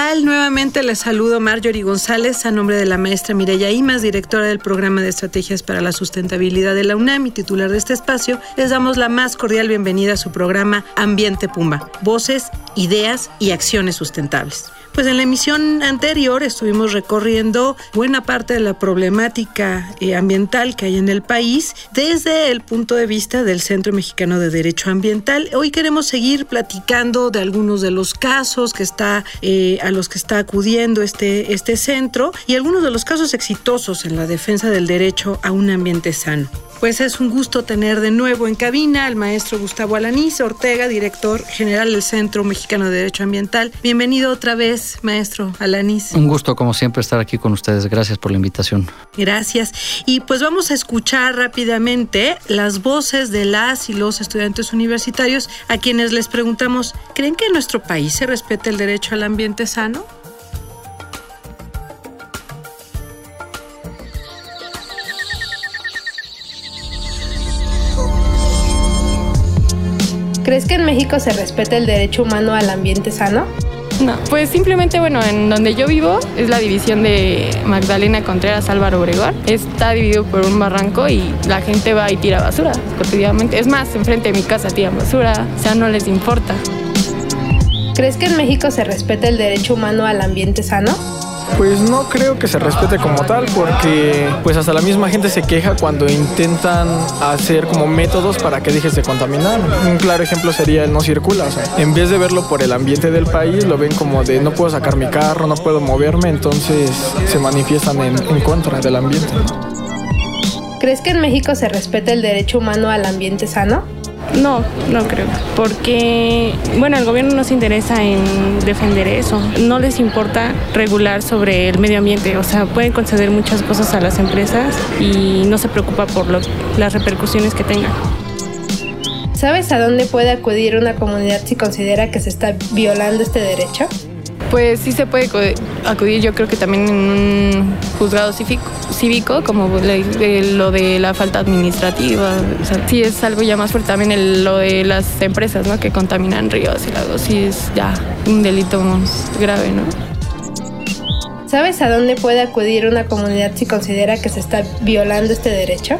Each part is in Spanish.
Tal? Nuevamente les saludo Marjorie González a nombre de la maestra Mireya Imas, directora del programa de estrategias para la sustentabilidad de la UNAM y titular de este espacio. Les damos la más cordial bienvenida a su programa Ambiente Pumba, voces, ideas y acciones sustentables. Pues en la emisión anterior estuvimos recorriendo buena parte de la problemática eh, ambiental que hay en el país desde el punto de vista del Centro Mexicano de Derecho Ambiental. Hoy queremos seguir platicando de algunos de los casos que está, eh, a los que está acudiendo este, este centro y algunos de los casos exitosos en la defensa del derecho a un ambiente sano. Pues es un gusto tener de nuevo en cabina al maestro Gustavo Alanís Ortega, director general del Centro Mexicano de Derecho Ambiental. Bienvenido otra vez, maestro Alanís. Un gusto, como siempre, estar aquí con ustedes. Gracias por la invitación. Gracias. Y pues vamos a escuchar rápidamente las voces de las y los estudiantes universitarios a quienes les preguntamos, ¿creen que en nuestro país se respeta el derecho al ambiente sano? ¿Crees que en México se respeta el derecho humano al ambiente sano? No, pues simplemente, bueno, en donde yo vivo es la división de Magdalena Contreras Álvaro Obregón. Está dividido por un barranco y la gente va y tira basura cotidianamente. Es más, enfrente de mi casa tiran basura, o sea, no les importa. ¿Crees que en México se respeta el derecho humano al ambiente sano? Pues no creo que se respete como tal porque pues hasta la misma gente se queja cuando intentan hacer como métodos para que dejes de contaminar. Un claro ejemplo sería el no circula. En vez de verlo por el ambiente del país, lo ven como de no puedo sacar mi carro, no puedo moverme, entonces se manifiestan en, en contra del ambiente. ¿Crees que en México se respeta el derecho humano al ambiente sano? No, no creo. Porque, bueno, el gobierno no se interesa en defender eso. No les importa regular sobre el medio ambiente. O sea, pueden conceder muchas cosas a las empresas y no se preocupa por las repercusiones que tengan. ¿Sabes a dónde puede acudir una comunidad si considera que se está violando este derecho? Pues sí se puede acudir, yo creo que también en un juzgado cívico, cívico como lo de la falta administrativa. O sea, sí es algo ya más fuerte. También el, lo de las empresas ¿no? que contaminan ríos y lagos. Sí es ya un delito más grave, ¿no? ¿Sabes a dónde puede acudir una comunidad si considera que se está violando este derecho?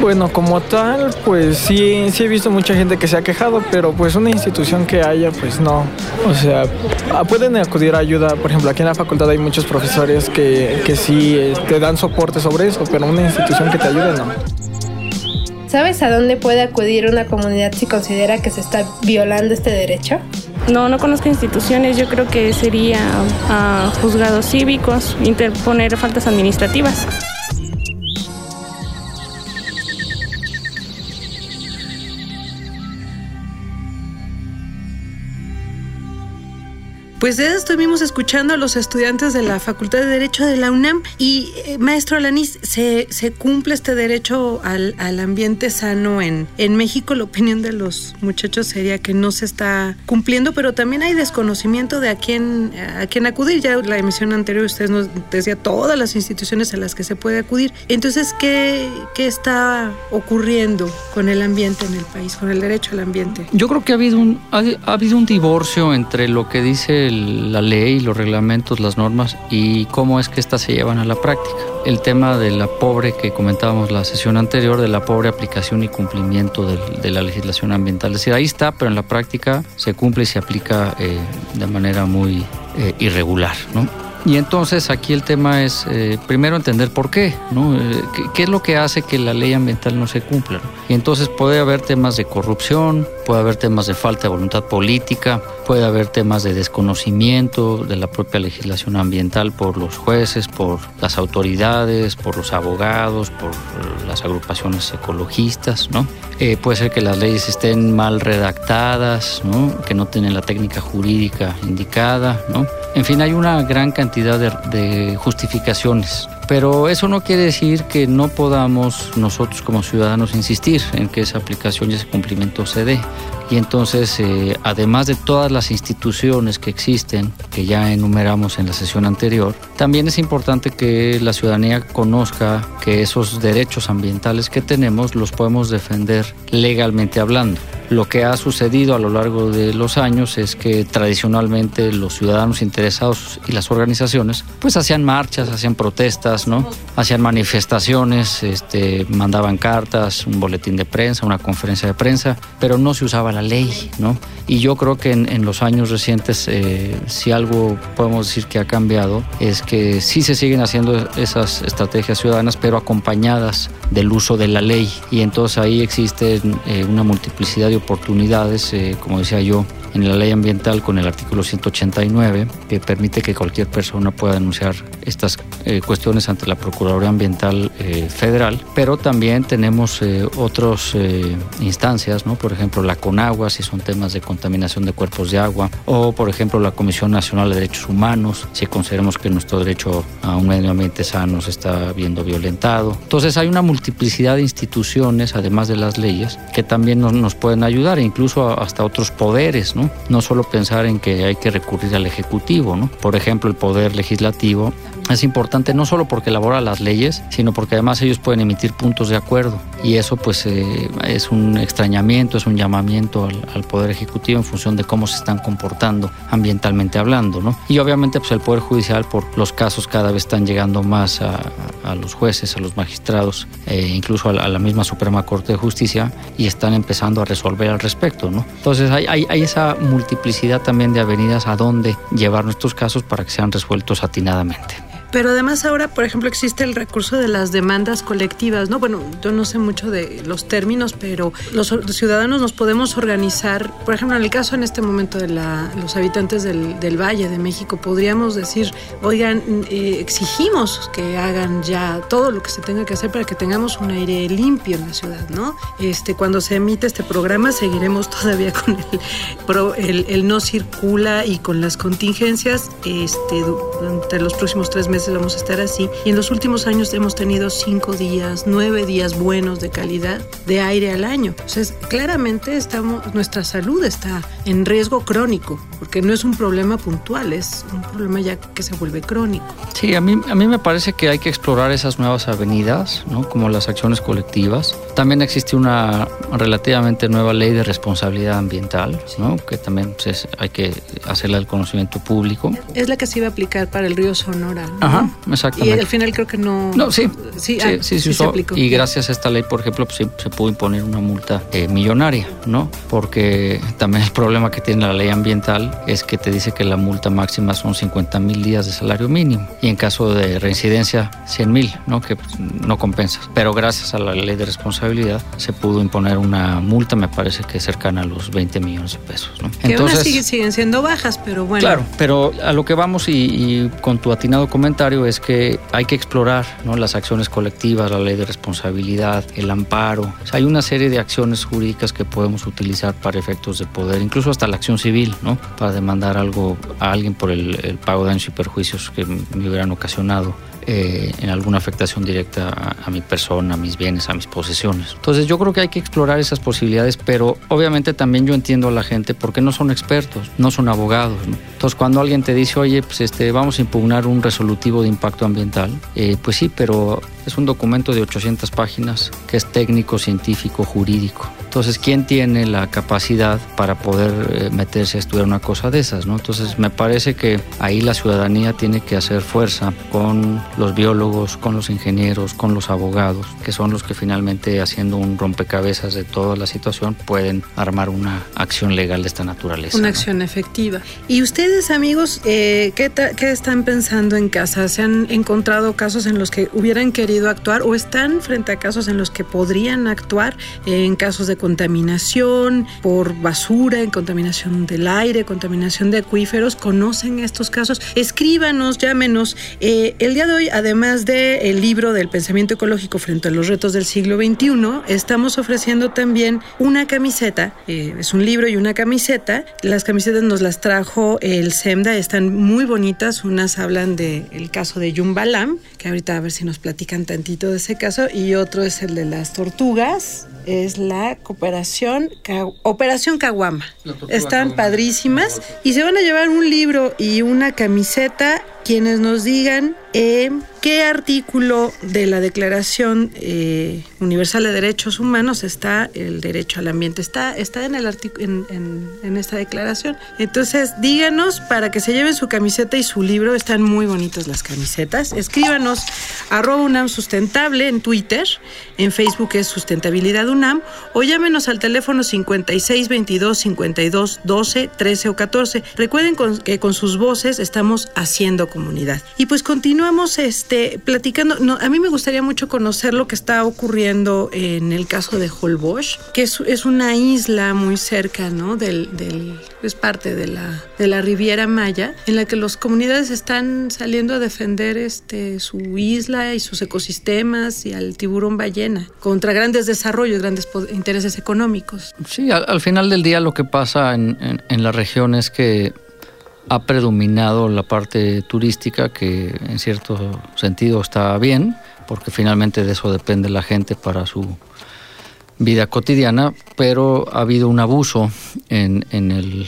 Bueno, como tal, pues sí, sí he visto mucha gente que se ha quejado, pero pues una institución que haya, pues no. O sea, pueden acudir a ayuda, por ejemplo, aquí en la facultad hay muchos profesores que, que sí eh, te dan soporte sobre eso, pero una institución que te ayude, no. ¿Sabes a dónde puede acudir una comunidad si considera que se está violando este derecho? No, no conozco instituciones. Yo creo que sería a juzgados cívicos, interponer faltas administrativas. Pues de estuvimos escuchando a los estudiantes de la Facultad de Derecho de la UNAM y eh, maestro Alanis, ¿se, ¿se, cumple este derecho al, al, ambiente sano en, en México? La opinión de los muchachos sería que no se está cumpliendo, pero también hay desconocimiento de a quién, a quién acudir. Ya la emisión anterior usted nos decía todas las instituciones a las que se puede acudir. Entonces, ¿qué, qué está ocurriendo con el ambiente en el país, con el derecho al ambiente? Yo creo que ha habido un, ha, ha habido un divorcio entre lo que dice la ley, los reglamentos, las normas y cómo es que éstas se llevan a la práctica. El tema de la pobre que comentábamos la sesión anterior, de la pobre aplicación y cumplimiento de, la legislación ambiental. Es decir, ahí está, pero en la práctica se cumple y se aplica eh, de manera muy eh, irregular. ¿no? Y entonces aquí el tema es eh, primero entender por qué, ¿no? ¿qué, qué, es lo que hace que la ley ambiental no se cumpla? Y entonces puede haber temas de corrupción, puede haber temas de falta de voluntad política, puede haber temas de desconocimiento de la propia legislación ambiental por los jueces, por las autoridades, por los abogados, por las agrupaciones ecologistas, ¿no? Eh, puede ser que las leyes estén mal redactadas, ¿no? que no tienen la técnica jurídica indicada, ¿no? En fin, hay una gran cantidad de, de justificaciones pero eso no quiere decir que no podamos nosotros como ciudadanos insistir en que esa aplicación y ese cumplimiento se dé. Y entonces, eh, además de todas las instituciones que existen, que ya enumeramos en la sesión anterior, también es importante que la ciudadanía conozca que esos derechos ambientales que tenemos los podemos defender legalmente hablando. Lo que ha sucedido a lo largo de los años es que tradicionalmente los ciudadanos interesados y las organizaciones pues hacían marchas, hacían protestas, ¿no? Hacían manifestaciones, este, mandaban cartas, un boletín de prensa, una conferencia de prensa, pero no se usaba la ley, ¿no? Y yo creo que en, en los años recientes, eh, si algo podemos decir que ha cambiado, es que sí se siguen haciendo esas estrategias ciudadanas, pero acompañadas del uso de la ley. Y entonces ahí existe eh, una multiplicidad de oportunidades, eh, como decía yo, en la ley ambiental con el artículo 189, que permite que cualquier persona pueda denunciar estas eh, cuestiones ante la Procuraduría Ambiental eh, Federal, pero también tenemos eh, otras instancias, ¿no? por ejemplo la CONAGUA, si son temas de contaminación de cuerpos de agua, o por ejemplo la Comisión Nacional de Derechos Humanos, si consideramos que nuestro derecho a un medio ambiente sano se está viendo violentado. Entonces hay una multiplicidad de instituciones, además de las leyes, que también nos, nos pueden ayudar, incluso hasta otros poderes, ¿no? ¿No? solo pensar en que hay que recurrir al Ejecutivo, ¿no? Por ejemplo, el Poder Legislativo es importante no solo porque elabora las leyes, sino porque además ellos pueden emitir puntos de acuerdo y eso pues eh, es un extrañamiento, es un llamamiento al, al, Poder Ejecutivo en función de cómo se están comportando ambientalmente hablando, ¿no? Y obviamente pues el Poder Judicial por los casos cada vez están llegando más a, a los jueces, a los magistrados, eh, incluso a la, a la, misma Suprema Corte de Justicia y están empezando a resolver al respecto, ¿no? Entonces hay, hay, hay esa multiplicidad también de avenidas a dónde llevar nuestros casos para que sean resueltos atinadamente. Pero además ahora, por ejemplo, existe el recurso de las demandas colectivas, ¿no? Bueno, yo no sé mucho de los términos, pero los ciudadanos nos podemos organizar, por ejemplo, en el caso en este momento de la, los habitantes del, Valle de México, podríamos decir, oigan, eh, exigimos que hagan ya todo lo que se tenga que hacer para que tengamos un aire limpio en la ciudad, ¿no? Este, cuando se emite este programa seguiremos todavía con el, pro, el no circula y con las contingencias este, durante los próximos tres meses vamos a estar así. Y en los últimos años hemos tenido cinco días, nueve días buenos de calidad de aire al año. Entonces, claramente estamos, nuestra salud está en riesgo crónico, porque no es un problema puntual, es un problema ya que se vuelve crónico. Sí, a mí, a mí me parece que hay que explorar esas nuevas avenidas, ¿no? como las acciones colectivas. También existe una relativamente nueva ley de responsabilidad ambiental, ¿no? que también pues, hay que hacerla al conocimiento público. Es la que se iba a aplicar para el río Sonora. ¿no? Ajá, exactamente. Y al final creo que no. No, sí. Sí, Sí, ah, sí, se sí se usó. aplicó. y gracias a esta ley, por ejemplo, pues, sí, se pudo imponer una multa eh, millonaria, ¿no? Porque también el problema que tiene la ley ambiental es que te dice que la multa máxima son 50 mil días de salario mínimo y en caso de reincidencia 100 mil, ¿no? Que pues, no compensas. Pero gracias a la ley de responsabilidad se pudo imponer una multa, me parece que cercana a los 20 millones de pesos, ¿no? Que aún así siguen siendo bajas, pero bueno. Claro, pero a lo que vamos y, y, con tu atinado comentario es que hay que explorar ¿no? las acciones colectivas, la ley de responsabilidad, el amparo. Hay una serie de acciones jurídicas que podemos utilizar para efectos de poder, incluso hasta la acción civil, ¿no? para demandar algo a alguien por el, el pago de daños y perjuicios que me hubieran ocasionado eh, en alguna afectación directa a, mi persona, a mis bienes, a mis posesiones. Entonces yo creo que hay que explorar esas posibilidades, pero obviamente también yo entiendo a la gente porque no son expertos, no son abogados. ¿no? Entonces cuando alguien te dice, oye, pues este, vamos a impugnar un resolutivo de impacto ambiental, eh, pues sí, pero es un documento de 800 páginas que es técnico, científico, jurídico. Entonces, ¿quién tiene la capacidad para poder eh, meterse a estudiar una cosa de esas? ¿no? Entonces, me parece que ahí la ciudadanía tiene que hacer fuerza con los biólogos, con los ingenieros, con los abogados, que son los que finalmente, haciendo un rompecabezas de toda la situación, pueden armar una acción legal de esta naturaleza. Una acción efectiva. ¿Y ustedes, amigos, eh, ¿qué, ¿qué están pensando en casa? ¿Se han encontrado casos en los que hubieran querido actuar o están frente a casos en los que podrían actuar en casos de contaminación por basura, en contaminación del aire, contaminación de acuíferos, conocen estos casos, escríbanos, llámenos. Eh, el día de hoy, además del el libro del pensamiento ecológico frente a los retos del siglo XXI, estamos ofreciendo también una camiseta, eh, es un libro y una camiseta. Las camisetas nos las trajo el SEMDA, están muy bonitas, unas hablan del caso de Yumbalam, que ahorita a ver si nos platican tantito de ese caso, y otro es el de las tortugas, es la cooperación Operación Caguama. Están padrísimas y se van a llevar un libro y una camiseta quienes nos digan eh, qué artículo de la Declaración eh, Universal de Derechos Humanos está el derecho al ambiente. Está, está en, el en, en, esta declaración. Entonces, díganos para que se lleven su camiseta y su libro. Están muy bonitas las camisetas. Escríbanos arroba UNAM Sustentable en Twitter. En Facebook es Sustentabilidad UNAM. O llámenos al teléfono 56 22 52 12 13 o 14. Recuerden que con sus voces estamos haciendo Y pues continuamos este, platicando. A mí me gustaría mucho conocer lo que está ocurriendo en el caso de Holbox, que es, una isla muy cerca, ¿no? Del, es parte de la, de la Riviera Maya, en la que las comunidades están saliendo a defender este, su isla y sus ecosistemas y al tiburón ballena contra grandes desarrollos, grandes intereses económicos. Sí, al, final del día lo que pasa en, en la región es que ha predominado la parte turística, que en cierto sentido está bien, porque finalmente de eso depende la gente para su vida cotidiana, pero ha habido un abuso en, en,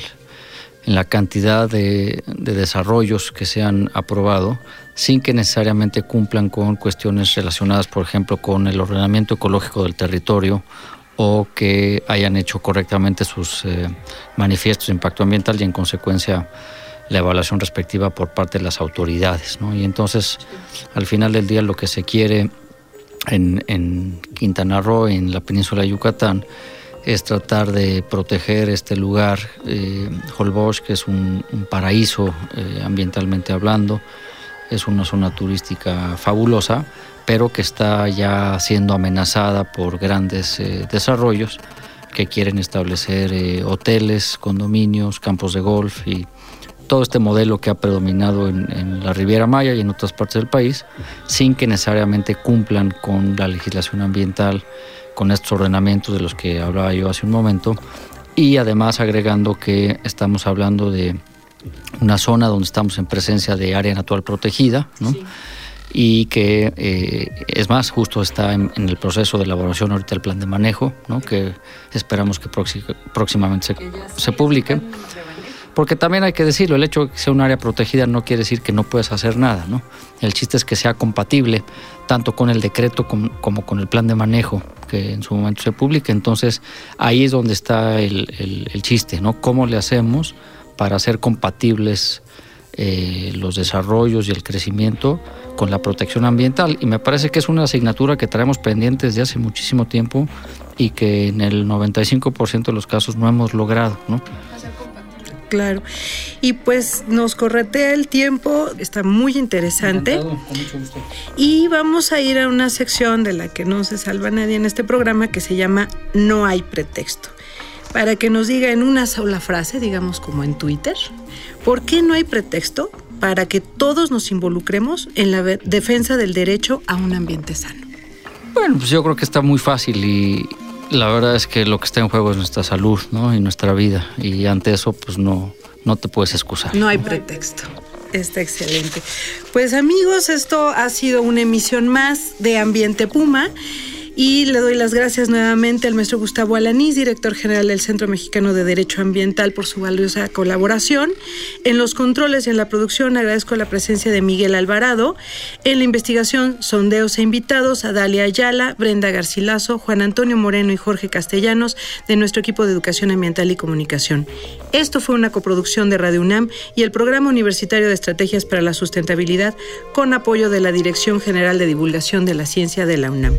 la cantidad de, de, desarrollos que se han aprobado sin que necesariamente cumplan con cuestiones relacionadas, por ejemplo, con el ordenamiento ecológico del territorio o que hayan hecho correctamente sus eh, manifiestos de impacto ambiental y en consecuencia la evaluación respectiva por parte de las autoridades. ¿no? Y entonces, al final del día, lo que se quiere en, Quintana Roo, en la península de Yucatán, es tratar de proteger este lugar, eh, Holbox, que es un, un paraíso eh, ambientalmente hablando, es una zona turística fabulosa, pero que está ya siendo amenazada por grandes eh, desarrollos que quieren establecer eh, hoteles, condominios, campos de golf y todo este modelo que ha predominado en, en, la Riviera Maya y en otras partes del país, sin que necesariamente cumplan con la legislación ambiental, con estos ordenamientos de los que hablaba yo hace un momento, y además agregando que estamos hablando de una zona donde estamos en presencia de área natural protegida, ¿no? Sí. y que eh, es más, justo está en, en, el proceso de elaboración ahorita el plan de manejo, ¿no? que esperamos que próximamente se, se publique. Porque también hay que decirlo, el hecho de que sea un área protegida no quiere decir que no puedas hacer nada, ¿no? El chiste es que sea compatible tanto con el decreto como, con el plan de manejo que en su momento se publique. Entonces ahí es donde está el, chiste, ¿no? ¿Cómo le hacemos para hacer compatibles eh, los desarrollos y el crecimiento con la protección ambiental? Y me parece que es una asignatura que traemos pendiente desde hace muchísimo tiempo y que en el 95% de los casos no hemos logrado, ¿no? Claro. Y pues nos corretea el tiempo, está muy interesante. Con mucho gusto. Y vamos a ir a una sección de la que no se salva nadie en este programa que se llama No hay pretexto. Para que nos diga en una sola frase, digamos como en Twitter, ¿por qué no hay pretexto para que todos nos involucremos en la defensa del derecho a un ambiente sano? Bueno, pues yo creo que está muy fácil y, la verdad es que lo que está en juego es nuestra salud ¿no? y nuestra vida. Y ante eso, pues no, no te puedes excusar. No hay pretexto. Está excelente. Pues amigos, esto ha sido una emisión más de Ambiente Puma. Y le doy las gracias nuevamente al maestro Gustavo Alanís, director general del Centro Mexicano de Derecho Ambiental, por su valiosa colaboración. En los controles y en la producción agradezco la presencia de Miguel Alvarado. En la investigación, sondeos e invitados a Dalia Ayala, Brenda Garcilaso, Juan Antonio Moreno y Jorge Castellanos de nuestro equipo de Educación Ambiental y Comunicación. Esto fue una coproducción de Radio UNAM y el Programa Universitario de Estrategias para la Sustentabilidad con apoyo de la Dirección General de Divulgación de la Ciencia de la UNAM.